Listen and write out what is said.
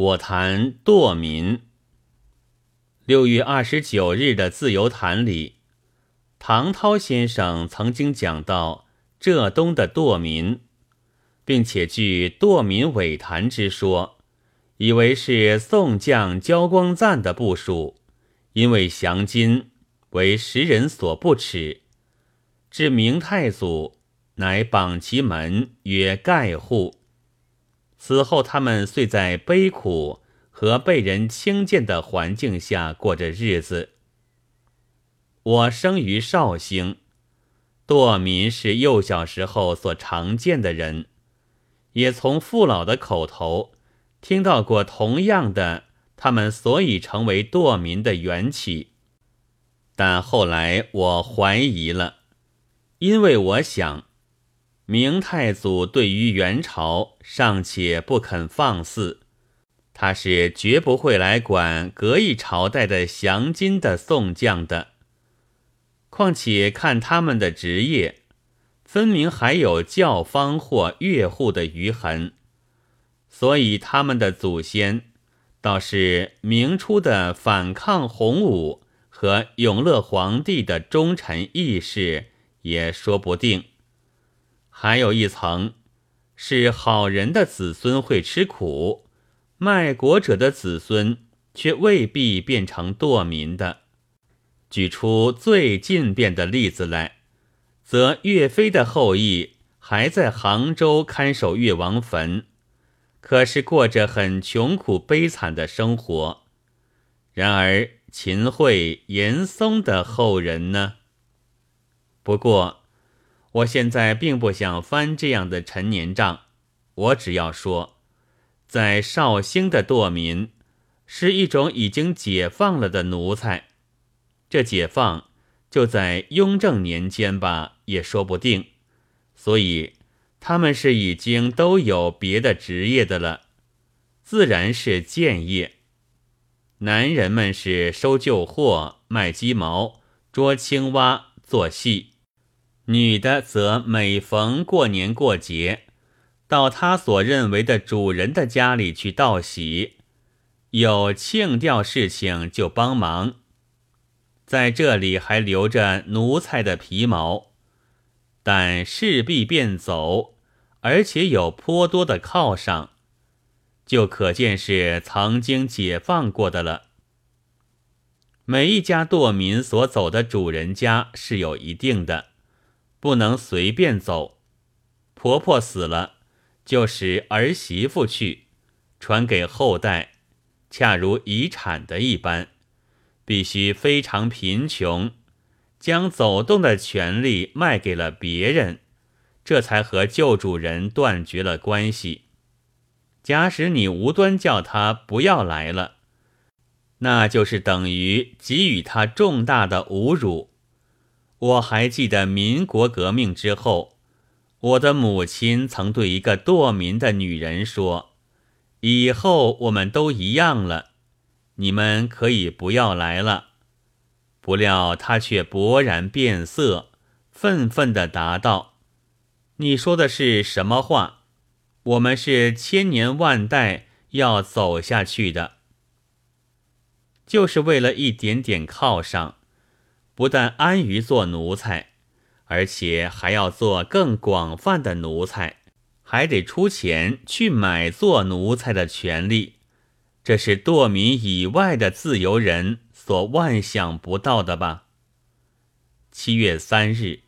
我谈堕民。六月二十九日的自由谈里，唐涛先生曾经讲到浙东的堕民，并且据堕民伪谈之说，以为是宋将焦光赞的部署，因为降金为时人所不齿，至明太祖乃榜其门曰盖户。此后，他们遂在悲苦和被人轻贱的环境下过着日子。我生于绍兴，堕民是幼小时候所常见的人，也从父老的口头听到过同样的他们所以成为堕民的缘起。但后来我怀疑了，因为我想。明太祖对于元朝尚且不肯放肆，他是绝不会来管隔一朝代的降金的宋将的。况且看他们的职业，分明还有教坊或乐户的余痕，所以他们的祖先倒是明初的反抗洪武和永乐皇帝的忠臣义士，也说不定。还有一层，是好人的子孙会吃苦，卖国者的子孙却未必变成堕民的。举出最近变的例子来，则岳飞的后裔还在杭州看守岳王坟，可是过着很穷苦悲惨的生活。然而秦桧、严嵩的后人呢？不过。我现在并不想翻这样的陈年账，我只要说，在绍兴的堕民是一种已经解放了的奴才，这解放就在雍正年间吧，也说不定。所以他们是已经都有别的职业的了，自然是贱业。男人们是收旧货、卖鸡毛、捉青蛙、做戏。女的则每逢过年过节，到她所认为的主人的家里去道喜，有庆吊事情就帮忙。在这里还留着奴才的皮毛，但势必便走，而且有颇多的犒赏，就可见是曾经解放过的了。每一家堕民所走的主人家是有一定的。不能随便走，婆婆死了，就使儿媳妇去，传给后代，恰如遗产的一般，必须非常贫穷，将走动的权利卖给了别人，这才和旧主人断绝了关系。假使你无端叫他不要来了，那就是等于给予他重大的侮辱。我还记得民国革命之后，我的母亲曾对一个堕民的女人说：“以后我们都一样了，你们可以不要来了。”不料她却勃然变色，愤愤地答道：“你说的是什么话？我们是千年万代要走下去的，就是为了一点点犒赏。”不但安于做奴才，而且还要做更广泛的奴才，还得出钱去买做奴才的权利。这是堕民以外的自由人所万想不到的吧？七月三日。